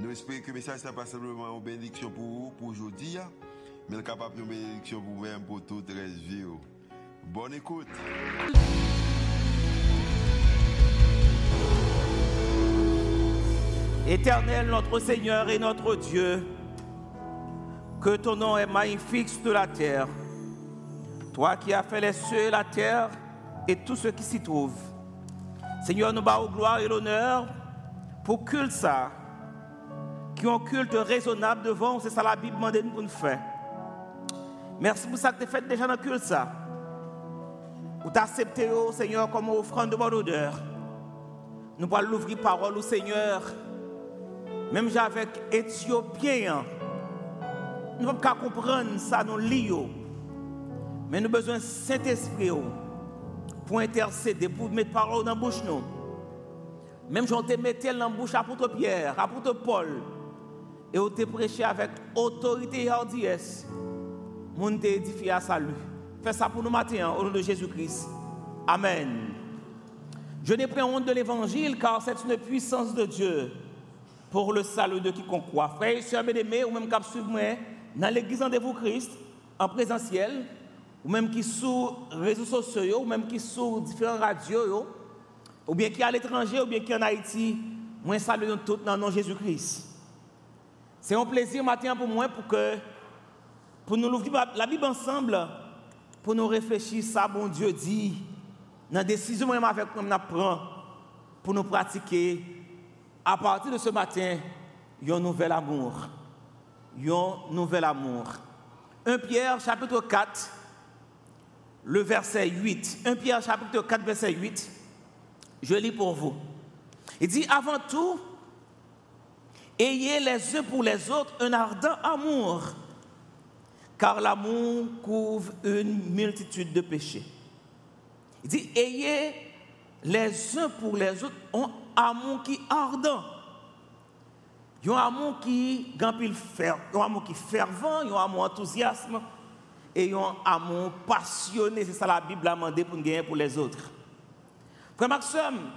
Nous espérons que le message n'est pas simplement une bénédiction pour vous, pour aujourd'hui, mais capable de bénédiction pour vous-même, pour toute la vie. Bonne écoute. Éternel, notre Seigneur et notre Dieu, que ton nom est magnifique sur la terre. Toi qui as fait les cieux et la terre et tout ce qui s'y trouve. Seigneur, nous bats gloire et l'honneur pour culte ça qui ont un culte raisonnable devant, c'est ça la Bible demande pour nous faire. Merci pour ça que tu as fait déjà dans le culte ça. Pour t'accepter, oh, Seigneur, comme offrande de bonne odeur. Nous allons l'ouvrir parole au Seigneur. Même avec Éthiopien, nous ne pouvons pas comprendre ça, nous lisons. Mais nous avons besoin de Saint-Esprit oh, pour intercéder, pour mettre parole dans la bouche. Nous. Même j'en te mettais dans la bouche à Pierre, à Paul et on te prêché avec autorité et hardiesse, mon te édifié à salut. Fais ça pour nous matin, au nom de Jésus-Christ. Amen. Je n'ai pas honte de l'évangile car c'est une puissance de Dieu pour le salut de quiconque croit. Frères et sœurs bien-aimés, ou même qui suivent moi dans l'église Rendez-vous Christ, en présentiel, ou même qui sur réseaux sociaux, ou même qui sur différentes radios, ou bien qui à l'étranger, ou bien qui en Haïti, moi salue tous dans le nom de Jésus-Christ. C'est un plaisir matin pour moi pour que pour nous ouvrir la Bible ensemble, pour nous réfléchir ça, bon Dieu dit, dans la décision que avec nous prend pour nous pratiquer à partir de ce matin un nouvel amour. Un nouvel amour. 1 Pierre chapitre 4, le verset 8. 1 Pierre chapitre 4, verset 8. Je lis pour vous. Il dit, avant tout, Ayez les uns pour les autres un ardent amour, car l'amour couvre une multitude de péchés. Il dit, ayez les uns pour les autres un amour qui est ardent. Un amour qui un amour qui fervent, un amour enthousiasme et un amour passionné. C'est ça la Bible a demandé pour gagner pour les autres. Frère Maxime,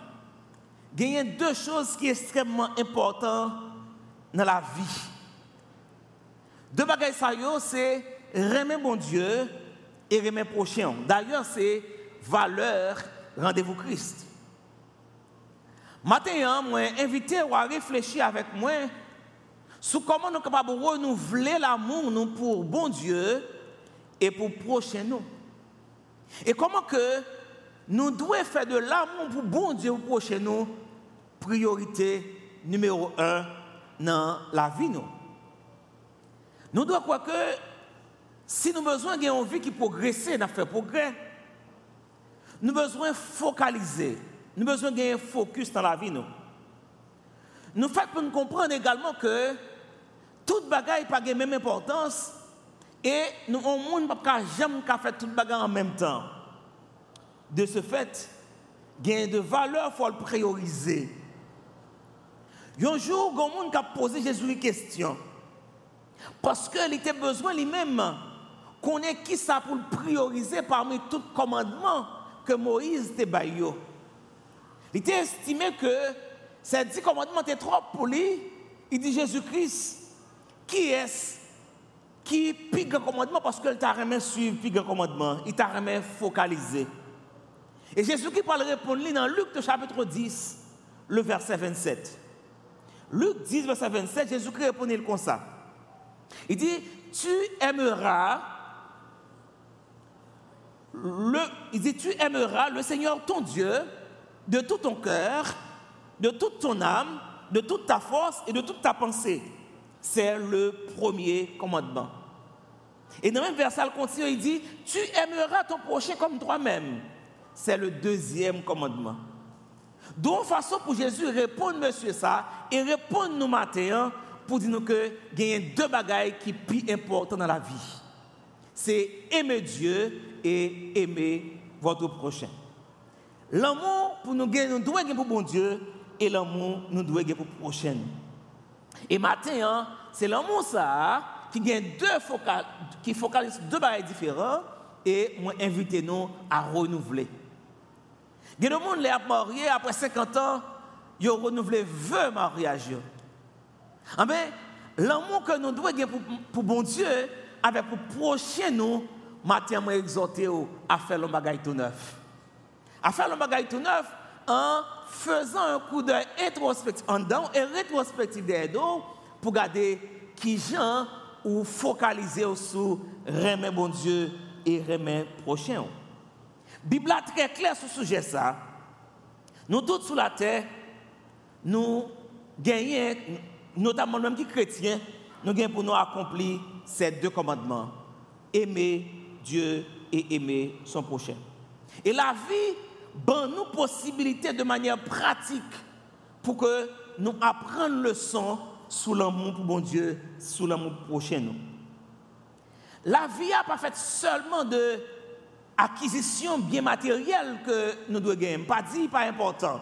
il deux choses qui sont extrêmement importantes dans la vie. Deux bagages c'est remettre mon Dieu et remettre prochain. D'ailleurs, c'est valeur rendez-vous Christ. Maintenant, moi invité à réfléchir avec moi sur comment nous sommes capables de renouveler l'amour nous pour bon Dieu et pour prochain nous. Et comment que nous devons faire de l'amour pour bon Dieu et pour prochain nous priorité numéro un dans la vie. Nous, nous devons croire que si nous avons besoin d'une vie qui progresse, nous faire progrès. Nous besoin focaliser. Nous besoin d'un focus dans la vie. Nous, nous faisons pour comprendre également que toute bagaille n'a pas la même importance et nous avons jamais faire toute bagaille en même temps. De ce fait, gain de valeur, il faut le prioriser. Un jour, il y a a posé Jésus une question. Parce qu'il était besoin lui-même qu'on ait qui ça pour le prioriser parmi tous les commandements que Moïse t'a baillé. Il était estimé que ces dix commandements étaient trop pour lui. Il dit Jésus-Christ, qui est-ce qui pique le commandement parce qu'il t'a remis suivre pique le commandement, il t'a remis focaliser. Et Jésus qui parle répondre dans Luc chapitre 10, le verset 27. Luc 10, verset 27, Jésus-Christ répondit comme ça. Il dit, tu aimeras, le, il tu aimeras le Seigneur ton Dieu de tout ton cœur, de toute ton âme, de toute ta force et de toute ta pensée. C'est le premier commandement. Et dans le même verset, il continue, il dit, tu aimeras ton prochain comme toi-même. C'est le deuxième commandement. Donc, façon pour Jésus répondre, monsieur, ça, et répondre nous matin, pour dire que il y a deux bagailles qui sont plus importantes dans la vie. C'est aimer Dieu et aimer votre prochain. L'amour pour nous nous gagner pour bon Dieu et l'amour nous devons gagner pour prochain. Et maintenant, hein, c'est l'amour ça qui gagne deux qui focalise deux bagailles différents et moi invitez nous à renouveler. Il gens qui mariés après 50 ans, ils ont renouvelé 20 mariages. Ben, l'amour que nous devons pour, pour bon Dieu, avec pour prochain nous, matin, exhorté à faire le bagage tout neuf. À faire le bagage tout neuf en faisant un coup d'œil introspectif en dedans et rétrospectif derrière pour garder qui gens ou focaliser sur remet bon Dieu et remet prochain. Bible est très claire sur ce sujet ça. Nous tous sur la terre, nous gagnons, notamment même qui chrétiens, nous gagnons pour nous accomplir ces deux commandements. Aimer Dieu et aimer son prochain. Et la vie donne nous possibilité de manière pratique pour que nous apprenions le son sous l'amour pour bon Dieu, sous l'amour prochain. La vie n'a pas fait seulement de acquisition bien matérielle que nous devons gagner, pas dit, pas important.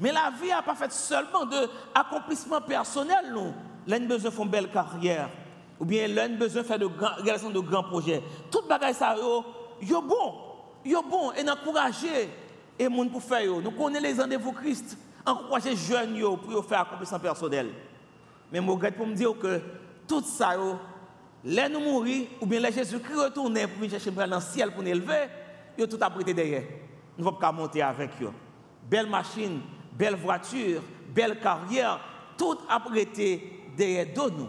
Mais la vie n'a pas fait seulement de accomplissement personnel, nous. L'un besoin de faire une belle carrière, ou bien l'un besoin de faire de grands, de grands projets. Tout bagage ça, yo, yo bon, yo bon, et encourager et monde pour faire Nous connaissons les rendez-vous Christ, encourager jeunes yo pour faire accomplissement personnel. Mais je regrette pour me dire que tout ça, yo, les nous mourir, ou bien les Jésus-Christ retourner pour chercher dans le ciel pour nous élever, yo tout apprêté derrière. Nous ne pouvons pas monter avec eux. Belle machine, belle voiture, belle carrière, tout apprêté derrière nous.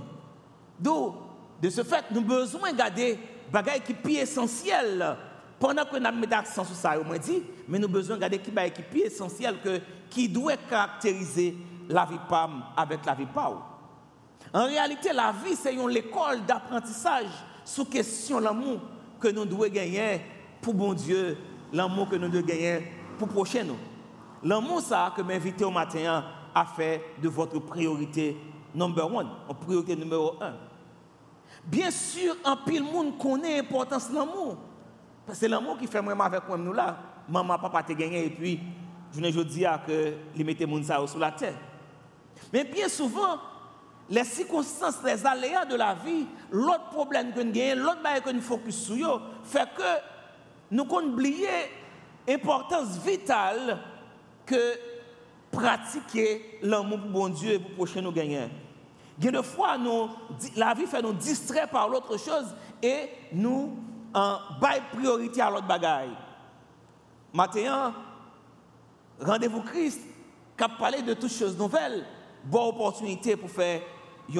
Donc, de ce fait, nous avons besoin de garder des qui sont essentiels. Pendant que nous mettons l'accent sur ça, on dit, mais nous avons besoin de garder qui est essentiel que qui doit caractériser la vie PAM avec la vie PAO. En réalité, la vie, c'est une école d'apprentissage sous question l'amour que nous devons gagner pour bon Dieu, l'amour que nous devons gagner pour prochain. L'amour, ça, que m'inviter au matin à faire de votre priorité number one, en priorité numéro un. Bien sûr, en pile monde connaît l'importance de l'amour. Parce que c'est l'amour qui fait moi avec moi nous là. Maman, papa te gagné et puis je ne dis à que les mettez moun ça sur la terre. Mais bien souvent, les circonstances, les aléas de la vie, l'autre problème que nous avons, l'autre chose que nous focus sur, fait que nous oublier l'importance vitale que pratiquer l'amour pour bon Dieu et pour prochain nous gagner. Des fois, nous, la vie fait nous distraire par l'autre chose et nous en priorité à l'autre bagaille. Maintenant, rendez-vous Christ, qui a parlé de toutes choses nouvelles, bonne opportunité pour faire une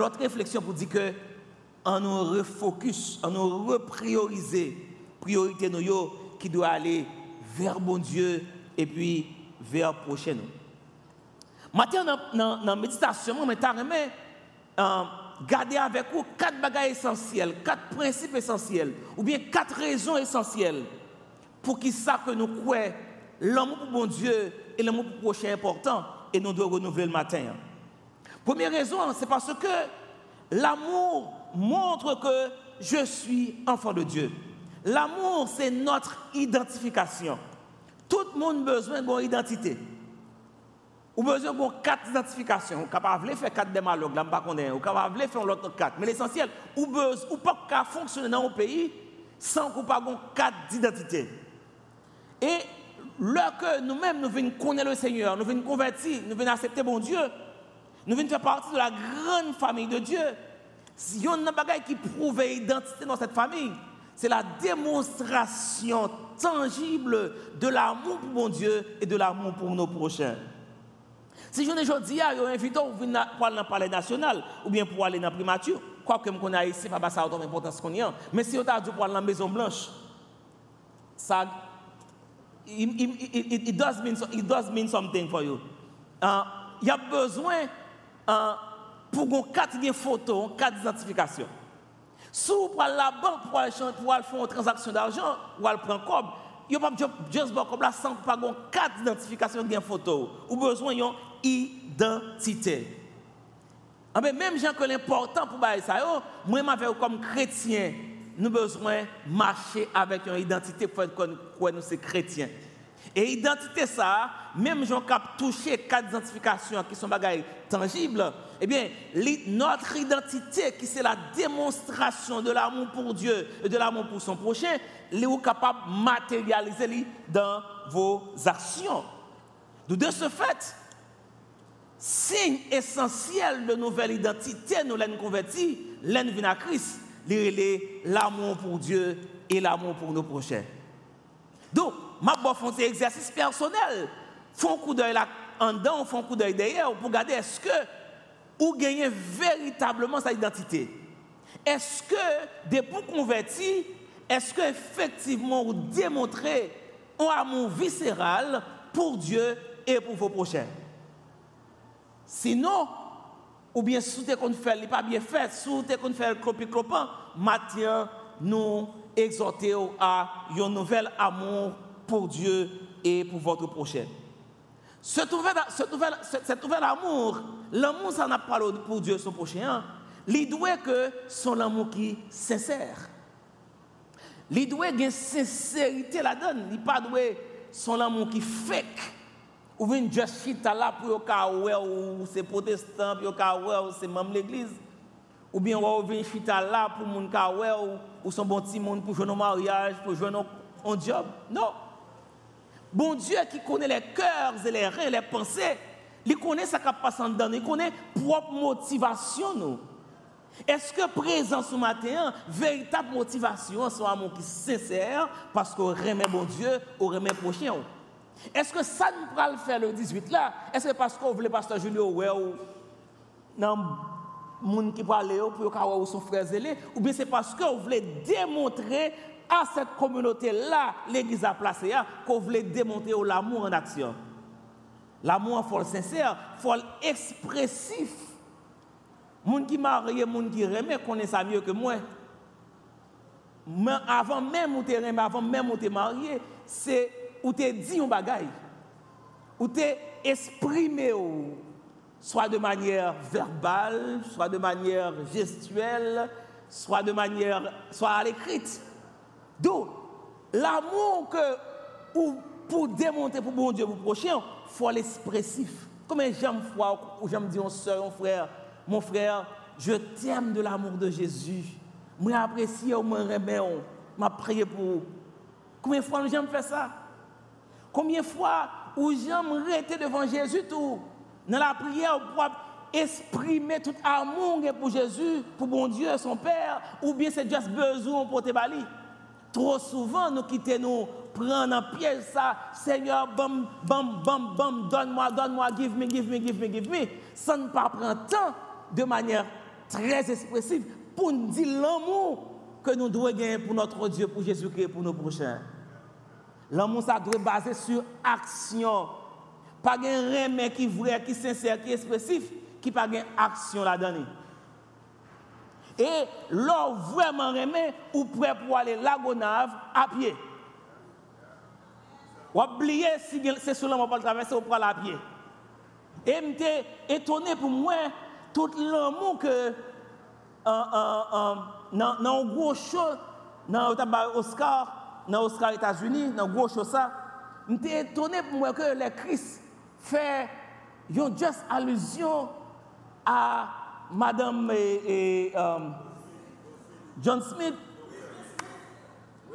autre réflexion pour dire que en nous refocus, en nous reprioriser, priorité nous qui doit aller vers bon Dieu et puis vers prochain nous. Maintenant, dans la méditation, je vais euh, garder avec vous quatre bagages essentiels, quatre principes essentiels, ou bien quatre raisons essentielles pour qu'il ça que nous croyons l'amour pour bon Dieu et l'amour pour prochain important et nous devons renouveler le matin. Première raison, c'est parce que l'amour montre que je suis enfant de Dieu. L'amour, c'est notre identification. Tout le monde a besoin d'une identité. Ou besoin de quatre identifications. Ou capable faire quatre démalogues, là, pas connaît. Ou capable faire l'autre quatre. Mais l'essentiel, ou besoin, ou pas qu'à fonctionner dans un pays sans qu'on pas quatre d'identité. Et lorsque nous-mêmes nous venons connaître le Seigneur, nous venons convertir, nous venons accepter bon Dieu, nous venons faire partie de la grande famille de Dieu. Si y a un bagage qui prouve l'identité dans cette famille, c'est la démonstration tangible de l'amour pour mon Dieu et de l'amour pour nos prochains. Si je ne dis pas, je invite pour aller dans le palais national ou bien pour aller dans la primature, quoi que je connais ici, pas ça autant d'importance qu'on y a. Mais si on a dit pour aller dans la Maison Blanche, ça, it, it, it, it, does mean, it does something for you. Uh, il y a besoin uh, pour qu'on quatre photos, quatre identifications. Si vous prenez la banque pour aller, pour aller faire une transaction d'argent, ou aller prendre comme, il n'y a pas juste comme là sans pas quatre identifications de photo. Ou besoin d'une identité. Ah, mais même gens que l'important pour ça, moi, comme chrétien, nous avons besoin de marcher avec une identité pour que nous sommes chrétiens. Et identité ça, même gens qui touché quatre identifications qui sont tangibles, eh bien, notre identité, qui c'est la démonstration de l'amour pour Dieu et de l'amour pour son prochain, est capable de matérialiser dans vos actions. De ce fait, signe essentiel de nouvelle identité, nous l'avons converti, l'en à Christ, l'amour pour Dieu et l'amour pour nos prochains. Donc, ma font un exercice personnel. Font coup d'œil là en dedans, font coup d'œil derrière pour regarder est-ce que ou gagnez véritablement sa identité. Est-ce que, des pour convertis, est-ce que effectivement vous démontrez un amour viscéral pour Dieu et pour vos prochains? Sinon, ou bien sous qu'on fait, n'est pas bien fait, sous qu'on fait clopi clopin, Matthieu nous exhorter à un nouvel amour pour Dieu et pour votre prochain. Ce nouvel, cet nouvel amour, l'amour, ça n'a pas pour Dieu son prochain, doit que son amour qui est sincère. Doit une sincérité là-dedans. Il pas doit son amour qui fake. Ou bien juste chita là pour ou c'est protestant, pour ou c'est même l'église. Ou bien ou vient chita là pour mon ou ou son bon petit pour jouer un mariage, pour jouer un job. Non. Bon Dieu qui connaît les cœurs et les reins, les pensées, il connaît ce qui passe en dedans, il connaît propre motivation. Nous. Est-ce que présent ce matin, véritable motivation, c'est un amour qui est sincère parce qu'on remet bon Dieu, on remet prochain Est-ce que ça nous va le faire le 18 là? Est-ce que parce qu'on voulait pasteur Julio ouais ou? Non monde qui aller pour que son frère zélé? Ou bien c'est parce qu'on voulait démontrer à cette communauté-là, l'Église a placé, hein, qu'on voulait démontrer l'amour en action. L'amour en folle sincère, folle expressif. Moun qui marie, moun qui remet, connaît ça mieux que moi. Mais avant même où tu remet, avant même où tu marié, c'est où tu dit un bagaille. Où tu exprimé, soit de manière verbale, soit de manière gestuelle, soit de manière, soit à l'écrite. Donc, l'amour que, ou pour démontrer pour bon Dieu, pour prochain, faut l'expressif. Comme j'aime fois, ou j'aime dire, mon soeur, mon frère, mon frère, je t'aime de l'amour de Jésus. Moi, apprécie, moi, remets, m'a prié pour vous. Combien de fois j'aime faire ça? Combien de fois où j'aime rester devant Jésus tout, dans la prière pour exprimer tout amour pour Jésus, pour bon Dieu, son Père, ou bien c'est juste besoin pour te bali. Trop souvent, nous quittons, nous prenons un piège ça, Seigneur, bam, bam, bam, bam, donne-moi, donne-moi, give me, give me, give me, give me. Ça ne pas prendre temps de manière très expressive pour nous dire l'amour que nous devons gagner pour notre Dieu, pour Jésus-Christ, pour nos prochains. L'amour, ça doit baser sur action. Pas un remède qui est vrai, qui est sincère, qui est expressif, qui pas une action là-dedans. Et l'or vraiment remet ou prêt pour aller la gonave à pied. Ou oublier si c'est seulement pour traverser ou pour aller à pied. Et j'étais étonné pour moi tout l'amour que dans un gros show, dans Oscar, dans Oscar États-Unis, dans gros show ça, j'étais étonné pour moi que les Christ fait une juste allusion à Madame et, um, John Smith?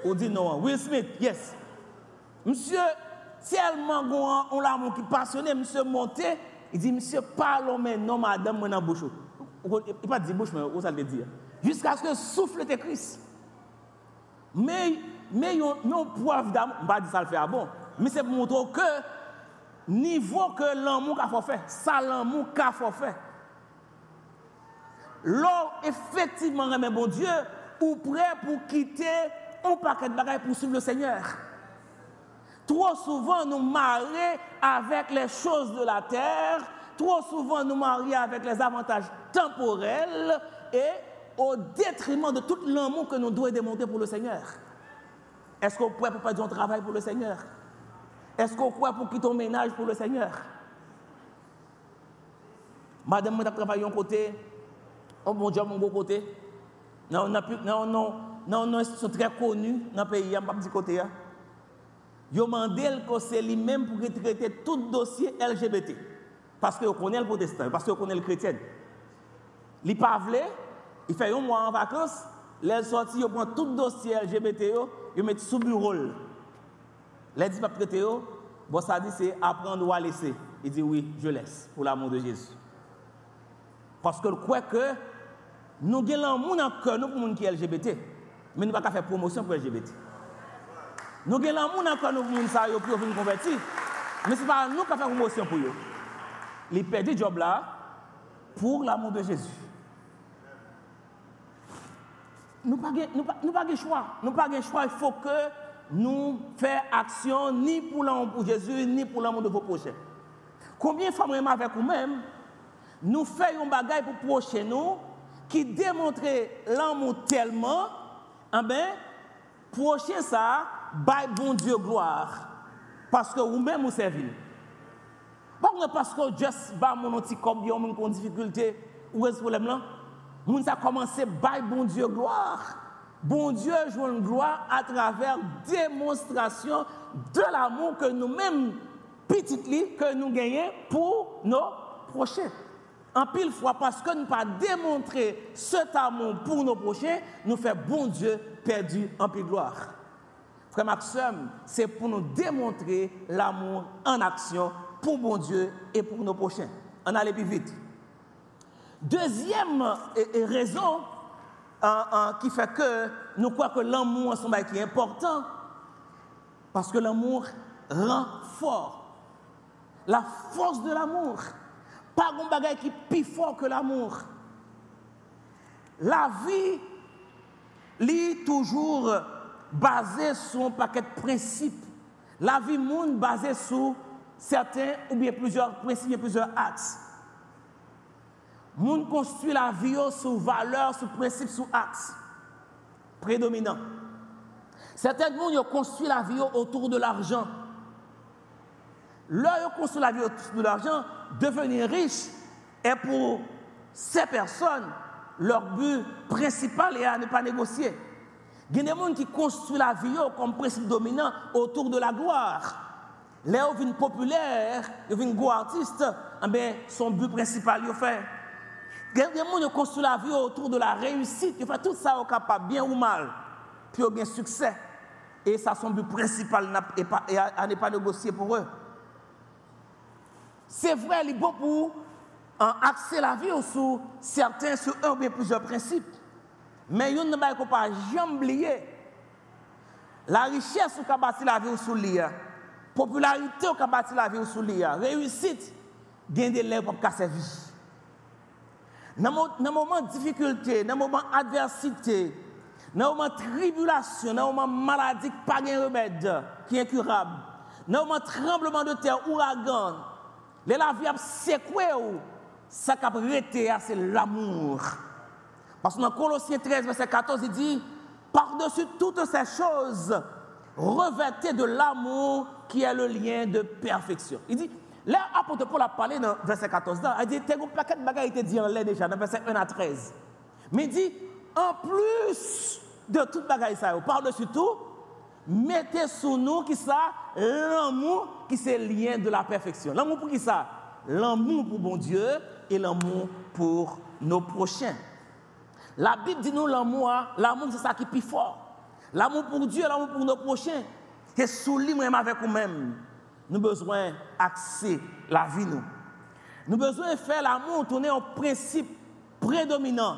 Ou dit non, Will Smith, yes. Monsieur, tellement grand, on l'a qui passionné, monsieur monté, il dit, monsieur, parlons maintenant, madame, moi dans bouche. Il pas dit bouche, mais ça veut dire? Jusqu'à ce que souffle tes Christ. Mais, mais, non, poivre d'amour, je ne pas dire ça le fait à bon, mais c'est pour montrer que, niveau que l'amour a fait, ça l'amour qu'a fait. L'or effectivement remet bon Dieu ou prêt pour quitter un paquet de bagages pour suivre le Seigneur. Trop souvent nous marions avec les choses de la terre, trop souvent nous marions avec les avantages temporels et au détriment de tout l'amour que nous devons démontrer pour le Seigneur. Est-ce qu'on pourrait pour faire un travail pour le Seigneur? Est-ce qu'on pourrait pour quitter un ménage pour le Seigneur? Madame, moi, travaillé un côté, Oh mon Dieu, mon beau côté. Non, non, non, non, non, ils sont très connus dans le pays, pas petit côté. Ils ont demandé que c'est lui-même pour traiter tout dossier LGBT. Parce que connaît le protestant, parce que connaît le chrétien. Il pas il fait un mois en vacances, les sorties, il prend tout dossier LGBT, il met sous bureau. Les dit pas traiter, bon ça dit c'est apprendre ou à laisser. Il dit oui, je laisse pour l'amour de Jésus. Parce que quoi que nous avons dans le cœur pour les sont LGBT, mais nous ne pouvons pas faire promotion pour les LGBT. Nous avons dans le cœur pour les gens qui sont convertis, mais ce n'est pas nous qui faisons promotion pour eux. Ils perdent job là pour l'amour de Jésus. Nous n'avons pas de choix. Nous pas choix. Il faut que nous fassions action ni pour l'amour pour Jésus, ni pour l'amour de vos prochains. Combien de femmes avec vous-même, nous faisons un bagage pour prochain nous, qui démontre l'amour tellement, eh bien, prochain ça, by bon Dieu gloire. Parce que vous-même vous servez. Pas parce que juste bah mon petit comme bien mon difficulté où est ce problème là? Moun ça commencé by bon Dieu gloire. Bon Dieu joue une gloire à travers démonstration de l'amour que nous-mêmes petit que nous gagnons pour nos prochains. En pile fois, parce que nous pas démontrer cet amour pour nos prochains, nous fait bon Dieu perdu en pile gloire. Frère Maxime, c'est pour nous démontrer l'amour en action pour bon Dieu et pour nos prochains. On allait plus vite. Deuxième raison qui fait que nous croyons que l'amour est important, parce que l'amour rend fort. La force de l'amour. Pas un bagage qui est plus fort que l'amour. La vie est toujours basée sur un paquet de principes. La vie monde basée sur certains ou bien plusieurs principes plusieurs axes. Monde construit la vie sur valeurs, sur principes, sur axes prédominants. Certains gens construit la vie autour de l'argent. Là, construit la vie autour de l'argent, devenir riche est pour ces personnes leur but principal est à ne pas négocier. Il y a des gens qui construisent la vie comme principe dominant autour de la gloire. Là où une populaire, une gros artiste, eh son but principal, il fait. Il y a des gens qui construisent la vie autour de la réussite, il fait tout ça au capable, bien ou mal, puis il y a succès. Et ça, son but principal et à ne pas négocier pour eux. C'est vrai, il est beau pour axer la vie sur certains, sur un ou bien plusieurs principes. Mais il ne faut pas jamais oublier. La richesse qui a bâti la vie sur l'IA, la popularité qui a bâti la vie sur l'IA, la réussite, gagne des lèvres pour casser vie. Dans le moment de difficulté, dans le moment d'adversité, dans le moment de tribulation, dans le moment de maladie qui pas de remède, qui est incurable, dans le moment de tremblement de terre, ouragan, les la vie a secoué, ça qui a arrêté, c'est l'amour. Parce que dans Colossiens 13, verset 14, il dit Par-dessus toutes ces choses, revêtez de l'amour qui est le lien de perfection. Il dit Là, apôtre Paul a parlé dans verset 14, il dit T'es un paquet de bagages été dit en l'air déjà, dans verset 1 à 13. Mais il dit En plus de toute bagaille, ça, par-dessus tout, mettez sous nous qui ça l'amour qui c'est lien de la perfection. L'amour pour qui ça? L'amour pour bon Dieu et l'amour pour nos prochains. La Bible dit nous l'amour, hein. l'amour c'est ça qui est plus fort. L'amour pour Dieu, l'amour pour nos prochains. Et sous même avec nous-mêmes, nous avons besoin d'axer la vie nous. Nous avons besoin de faire l'amour tourner en principe prédominant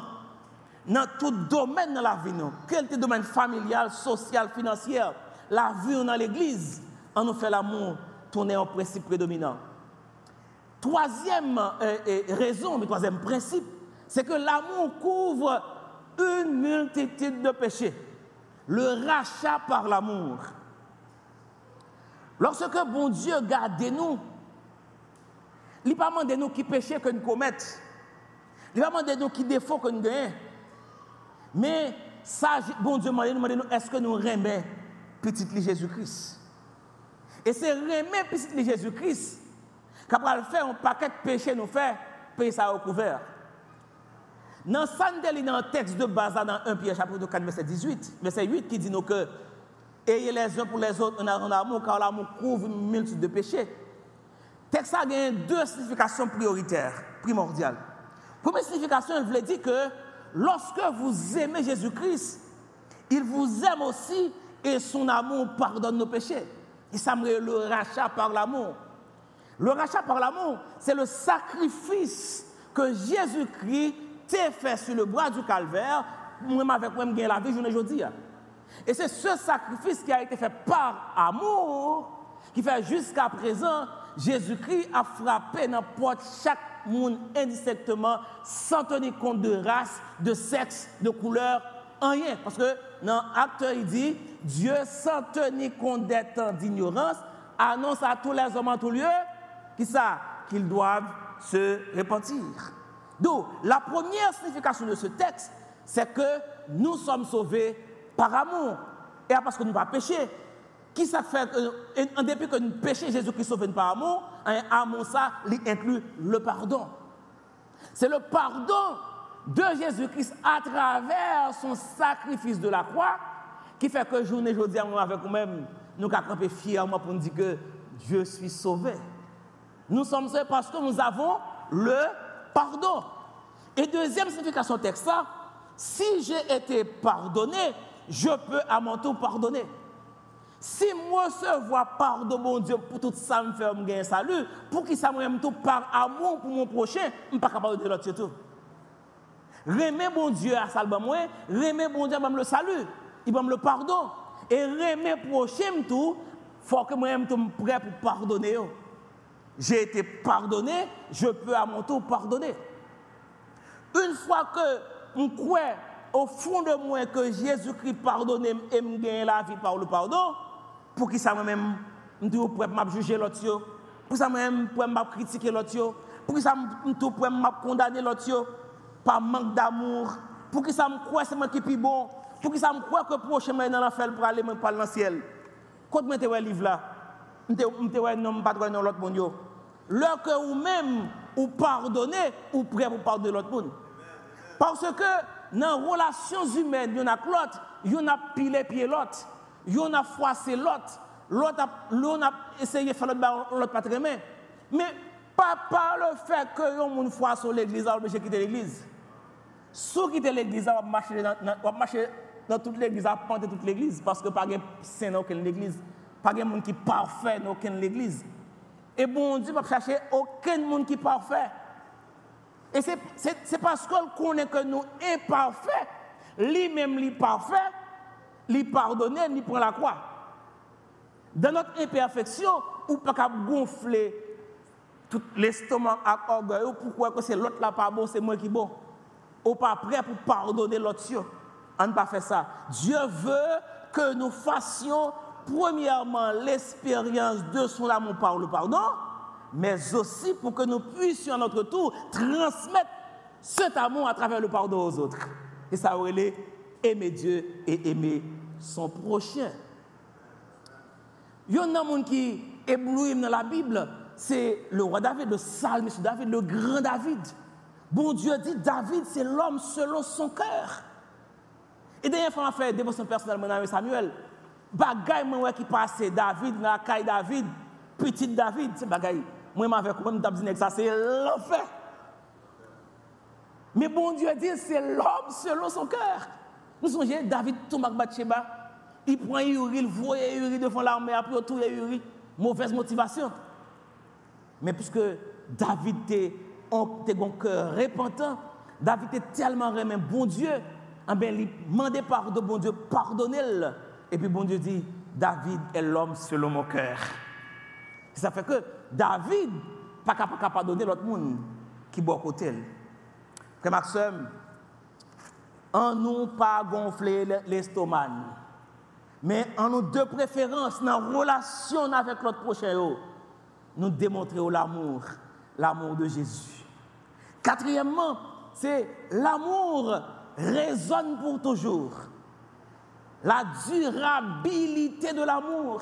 dans tout domaine de la vie. Quel que domaine familial, social, financier, la vie dans l'église, on nous fait l'amour tourner en principe prédominant. Troisième euh, euh, raison, mais troisième principe, c'est que l'amour couvre une multitude de péchés. Le rachat par l'amour. Lorsque bon Dieu garde nous, il ne pas de nous qui péché que nous commettons. Il ne pas de nous qui défaut que nous gagnons. Mais ça, bon Dieu m'a nous, est-ce que nous remet petit Jésus-Christ? Et c'est remet petit Jésus-Christ qui va faire un paquet de péchés nous faire, payer ça recouvert. Dans Sandeli, dans un texte de base, dans 1 Pierre chapitre 4, verset 18, verset 8, qui dit nous que ayez les uns pour les autres en amour, car l'amour couvre une multitude de péchés. Texte a deux significations prioritaires, primordiales. Première signification, elle voulait dire que lorsque vous aimez Jésus-Christ, il vous aime aussi et son amour pardonne nos péchés. Il s'aimerait le rachat par l'amour. Le rachat par l'amour, c'est le sacrifice que Jésus-Christ t'a fait sur le bois du calvaire, moi avec moi, la vie, je ne dis. Et c'est ce sacrifice qui a été fait par amour qui fait jusqu'à présent, Jésus-Christ a frappé n'importe chaque monde indistinctement, sans tenir compte de race, de sexe, de couleur, rien. Parce que dans l'acteur, il dit Dieu, sans tenir compte des temps d'ignorance, annonce à tous les hommes en tout lieu qu'ils doivent se repentir. Donc, la première signification de ce texte, c'est que nous sommes sauvés par amour et parce que nous pas péché. Qui ça fait en dépit que nous péchons, Jésus-Christ sauve par amour, un amour ça inclut le pardon. C'est le pardon de Jésus-Christ à travers son sacrifice de la croix qui fait que journée aujourd'hui avec vous-même, nous camper fièrement pour nous dire que je suis sauvé. Nous sommes sauvés parce que nous avons le pardon. Et deuxième signification texte, si j'ai été pardonné, je peux à mon tour pardonner. Si moi je vois pardon, mon Dieu, pour tout ça me faire un salut, pour qu'il ça me tout par amour pour mon prochain, je ne pas capable de l'autre tout. Remet mon Dieu à salve moi, remet mon Dieu à le salut, il me le pardon. Et remet prochain tout, faut que moi je sois prêt pour pardonner. J'ai été pardonné, je peux à mon tour pardonner. Une fois que je crois au fond de moi que Jésus-Christ pardonne et me gagne la vie par le pardon, pour qui ça moi-même, je suis prêt à juger l'autre, pour ça moi-même, pour critiquer l'autre, pour qui ça suis prêt à condamner l'autre, par manque d'amour, pour qui ça me croit c'est moi qui suis bon, pour qui ça me croit que le prochain dans l'enfer pour aller parler dans le ciel. Quand je me livre là, je ne non pas dans l'autre monde. Lorsque que vous même ou pardonnez, ou prêt pour pardonner l'autre monde. Parce que dans les relations humaines, il y en a l'autre, il y en a pilé pied l'autre, il y en a froissé l'autre, l'autre a, essayé de faire l'autre pas très Mais pas par le fait que yon froisse sur l'église, on quitter l'église. Si quitter l'église, on va marcher dans, marcher dans toute l'église, à penter toute l'église, parce que pas de saint dans aucune église, pas de monde qui est parfait dans aucune église. Et bon Dieu va chercher aucun monde qui est parfait. Et c'est parce qu'on connaît que nous imparfaits, lui-même lui parfait, lui pardonner, lui prend la croix. Dans notre imperfection, ou pas qu'à gonfler tout l'estomac à orgueil, pourquoi que c'est l'autre là pas bon, c'est moi qui bon. Ou pas prêt pour pardonner l'autre. On ne pas faire ça. Dieu veut que nous fassions premièrement l'expérience de son amour par le pardon, mais aussi pour que nous puissions à notre tour transmettre cet amour à travers le pardon aux autres. Et ça aurait aimer Dieu et aimer son prochain. Il y a un qui éblouit dans la Bible, c'est le roi David, le psalmiste David, le grand David. Bon Dieu dit, David, c'est l'homme selon son cœur. Et fois, on a fait dévotion personnelle avec Samuel. Bagay moi qui passe David, la caille David, petit David, c'est bagay. Moi, moi, je que ça, c'est l'enfer. Mais bon Dieu dit, c'est l'homme selon son cœur. Nous songez, David tombe avec Bathsheba, il prend Uri, il voit Uri devant l'armée, après tout Uri, mauvaise motivation. Mais puisque David était un cœur repentant, David était tellement remis bon Dieu, eh bien, il demandait pardon, bon Dieu, pardonnez-le. Et puis bon Dieu dit, David est l'homme selon mon cœur. Ça fait que David, pas capable de pardonner l'autre monde qui boit côté. Frère Maxime, en nous pas gonfler l'estomac, mais en nous de préférence, dans la relation avec l'autre prochain, nous démontrer l'amour, l'amour de Jésus. Quatrièmement, c'est l'amour résonne pour toujours. La durabilité de l'amour.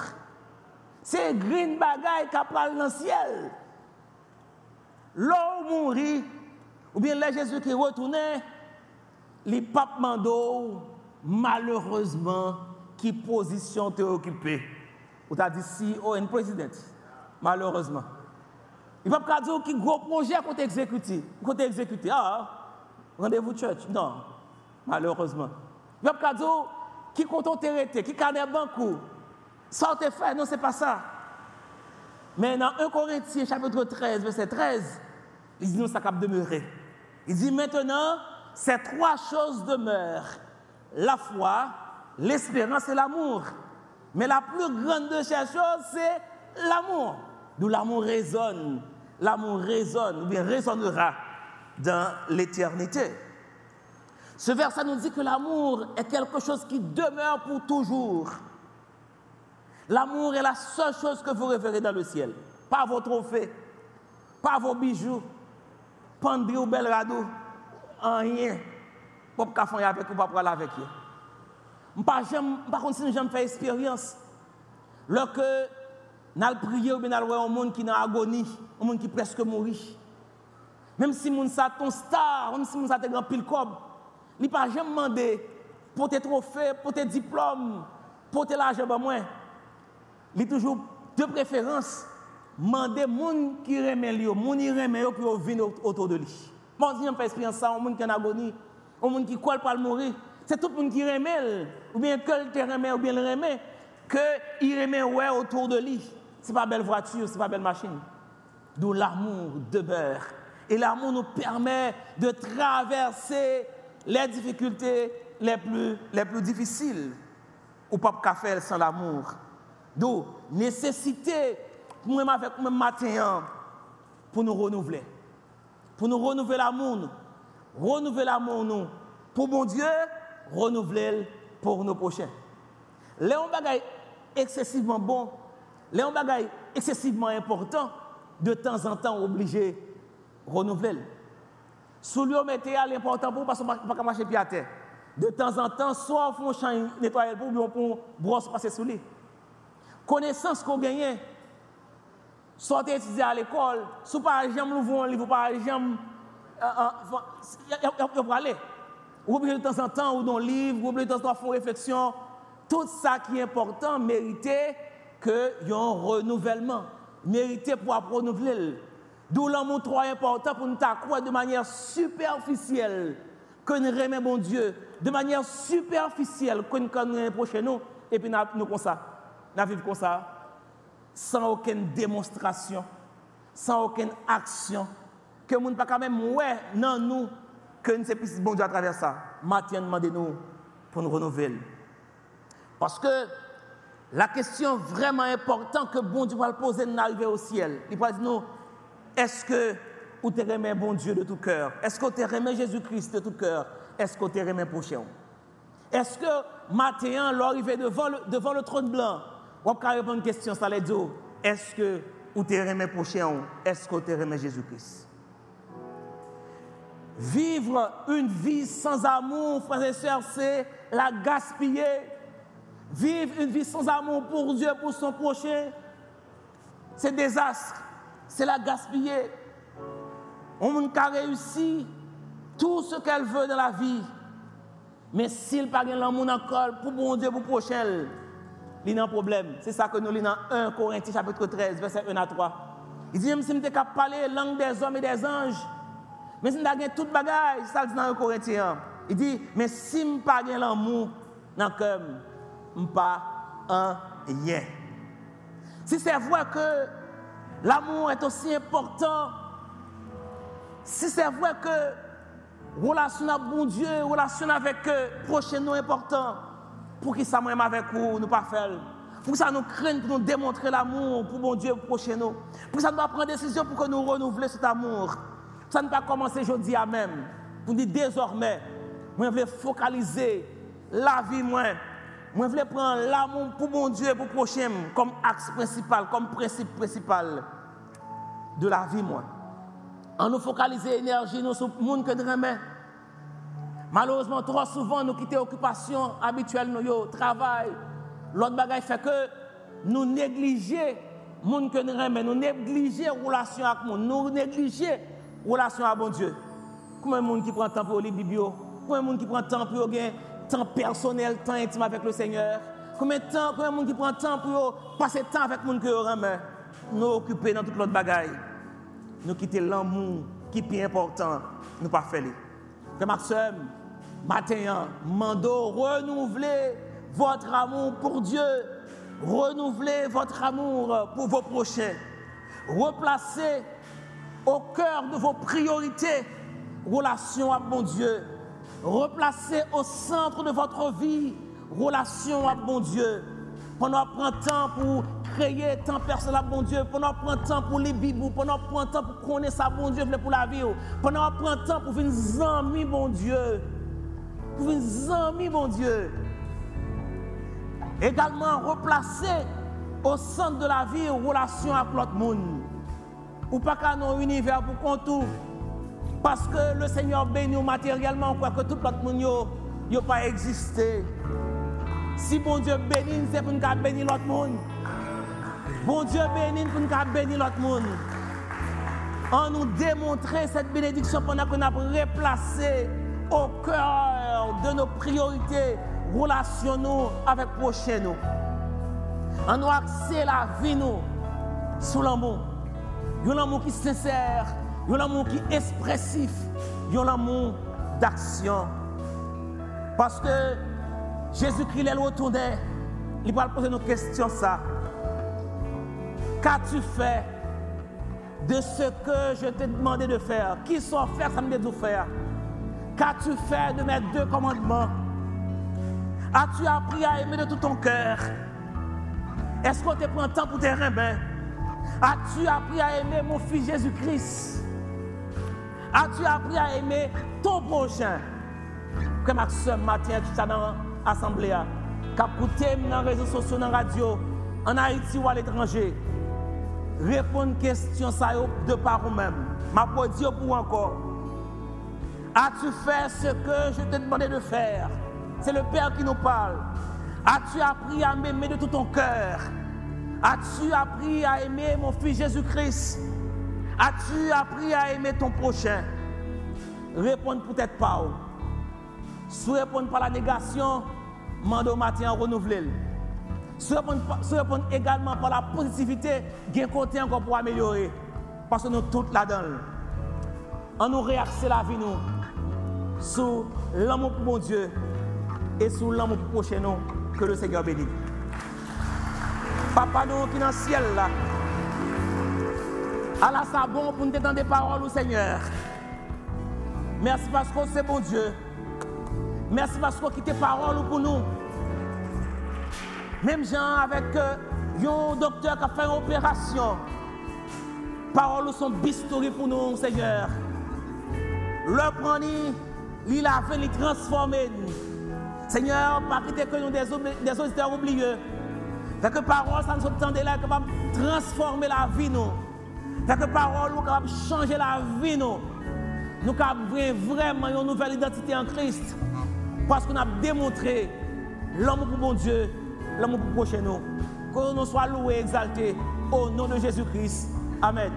C'est green parle dans le ciel. L'eau mourit, ou bien là Jésus qui retournait, les papes mando, malheureusement, qui position t'es occupé? Ou t'as dit si, oh, une présidente. Malheureusement. Il ne va pas dire qui gros projet qu'on exécuté. Qu'on. Ah, rendez-vous church. Non, malheureusement. Il ne va pas dire qui compte arrêté, qui cadre banco? Ça te fait, non, c'est pas ça. Mais dans 1 Corinthiens, chapitre 13, verset 13, il dit nous, ça cap demeurer. Il dit maintenant, ces trois choses demeurent la foi, l'espérance et l'amour. Mais la plus grande de ces choses, c'est l'amour. D'où l'amour résonne. L'amour résonne, ou bien résonnera dans l'éternité. Ce verset nous dit que l'amour est quelque chose qui demeure pour toujours. L'amour est la seule chose que vous révérez dans le ciel. Pas vos trophées, pas vos bijoux, pandri ou bel radeau, anye, pop ka fanyan pek ou pap wala vek yo. Mpa jem, mpa kontinu jem fè eksperyans. Lò ke nan priye ou ben al wè yon moun ki nan agoni, yon moun ki preske mouri. Mem si moun sa ton star, mem si moun sa te gran pil kob, li pa jem mande pou te trofe, pou te diplom, pou te laje ba mwen. Li toujou de preferans mande moun ki reme li yo, moun i reme yo pou yo vin oto de li. Moi, si on fait expérience ça, un monde qui est en agonie, un monde qui colle le mourir, c'est tout le monde qui remet, ou bien que le remet, ou bien le remet, que il remet ouais autour de lui. C'est pas belle voiture, c'est pas belle machine. D'où l'amour demeure. Et l'amour nous permet de traverser les difficultés les plus, les plus difficiles. Ou pas café sans l'amour. D'où nécessité pour nous avec même matin pour nous renouveler. Pour nous renouveler l'amour. Renouveler l'amour nous. Pour mon Dieu, renouveler pour nos prochains. Léon Bagay excessivement bon, Léon Bagay excessivement important, de temps en temps obligé renouveler. Sous lui, on l'important pour parce qu'on ne pas marcher pied à terre. De temps en temps, soit on fait un champ nettoyer pour, ou on brosse passer sous lui. Connaissance qu'on gagne, soit étudier à l'école, soit par exemple, nous un livre, exemple, il faut aller. Ou de temps en temps, ou dans le livre, ou de temps en temps, faire réflexion. Tout ça qui est important méritait qu'il y ait un renouvellement. Méritait pour renouveler. D'où l'amour trop important pour nous croire de manière superficielle que nous remet bon Dieu, de manière superficielle que nous connaissons prochain nous, et puis nous comme ça. Nous vivons comme ça, sans aucune démonstration, sans aucune action, que nous ne pas quand même ouais non nous que nous sommes bon Dieu à travers ça. Maintenant, demandez-nous pour nous renouveler. Parce que la question vraiment importante que bon Dieu va poser nous arriver au ciel, il va dire nous, est-ce que vous te bon Dieu de tout cœur? Est-ce que vous te Jésus-Christ de tout cœur? Est-ce que vous te remet prochain? Est-ce que matin, l'arrivée devant le, devant le trône blanc, on peut répondre à une question, ça les dire, est-ce que vous te remet prochain? Est-ce que te remet Jésus-Christ? Vivre une vie sans amour, frères et sœurs, c'est la gaspiller. Vivre une vie sans amour pour Dieu, pour son prochain, c'est désastre c'est la gaspiller. On a réussi tout ce qu'elle veut dans la vie. Mais s'il n'a pas l'amour encore pour bon Dieu, pour prochain, a un problème. C'est ça que nous lisons dans 1 Corinthiens chapitre 13, verset 1 à 3. Il dit, si je capable de parler langue des hommes et des anges, mais si je n'ai tout bagage, ça dit dans 1 Corinthiens. Il dit, mais si je n'ai pas l'amour dans le cœur, je pas un rien. Si c'est vrai que L'amour est aussi important. Si c'est vrai que relation avec bon Dieu, relation avec eux, prochain important, pour que ça même avec vous, nous pas faire. Pour ça nous craigne, pour nous démontrer l'amour pour bon Dieu, prochain nous. Pour ça nous prendre décision pour que nous renouveler cet amour. Ça ne pas commencer aujourd'hui à même. Pour dire désormais, moi je veux focaliser la vie moi. Moi je veux prendre l'amour pour mon Dieu, pour prochain, comme axe principal, comme principe principal de la vie, moi. En nous focaliser l'énergie sur le monde que nous remet. Malheureusement, trop souvent, nous quittons l'occupation habituelle, nous travail. L'autre bagaille fait que nous négligeons le monde que nous remet, nous négligeons la relation avec monde, nous négligeons la relation avec bon Dieu. Comment un monde qui prend temps pour lire la Bible, combien de monde qui prend temps pour gagner temps personnel, temps intime avec le Seigneur? Combien de temps, combien de monde qui prend temps pour passer temps avec le monde que vous Nous occuper dans toute l'autre bagaille. Nous quitter l'amour qui est plus important, nous pas faire. Matin, mando, renouveler votre amour pour Dieu, renouveler votre amour pour vos prochains, replacer au cœur de vos priorités relation à mon Dieu, replacer au centre de votre vie relation à bon Dieu. Pendant prend temps pour créer temps personnel à bon Dieu, pendant prend temps pour les Bibles, pendant prend temps pour connaître ça bon Dieu pour la vie, pendant prend temps pour venir amis bon Dieu, pour venir amis bon Dieu. Également replacer au centre de la vie relation avec l'autre monde. Ou pas qu'à un univers pour qu'on Parce que le Seigneur bénit matériellement, quoi que tout l'autre monde n'a pas existé. Si bon Dieu bénit, c'est pour nous bénir l'autre monde. Bon Dieu bénit pour nous bénir l'autre monde. En nous démontrer cette bénédiction pendant qu'on a replacé au cœur de nos priorités, relationnons avec prochain nous. En nous axer la vie nous sous l'amour. Un amour qui est sincère, un amour qui est expressif, un amour d'action. Parce que Jésus-Christ est retourné, il va poser une question ça. Qu'as-tu fait de ce que je t'ai demandé de faire? Qui sont faire, ça me dit faire Qu'as-tu fait de mes deux commandements? As-tu appris à aimer de tout ton cœur? Est-ce qu'on te prend temps pour tes reins As-tu appris à aimer mon fils Jésus-Christ? As-tu appris à aimer ton prochain? Comme ce matin, tu ça dans assemblée, qui dans les réseaux sociaux, dans la radio, en Haïti ou à l'étranger, répondre à question ça de par vous-même. Ma dire pour encore. As-tu fait ce que je t'ai demandé de faire? C'est le Père qui nous parle. As-tu appris à m'aimer de tout ton cœur? As-tu appris à aimer mon fils Jésus-Christ? As-tu appris à aimer ton prochain? Répondre peut-être pas. Si répondre par la négation, mando matin renouveler. Si répondre, également par la positivité, a côté encore pour améliorer. Parce que nous toutes là-dedans. On nous réaxer la vie nous sous l'amour pour mon Dieu et sous l'amour pour prochain nous que le Seigneur bénit. Papa nous qui dans le ciel là. Allah ça bon pour nous entendre des paroles au Seigneur. Merci parce que c'est bon Dieu. Merci parce que vous tes paroles pour nous. Même gens avec euh, un docteur qui a fait une opération. Paroles sont bistouri pour nous, Seigneur. Le prendre, il a fait, il transformer. Seigneur, pas quitter que nous des, auditeurs oublieux. Fait que parole, ça nous entend là, capable de transformer la vie, nous. Fait que parole, nous capable de changer la vie, nous. Nous avons vraiment une nouvelle identité en Christ. Parce qu'on a démontré l'amour pour mon Dieu, l'amour pour prochain nous. Que nous soit loués exaltés au nom de Jésus-Christ. Amen.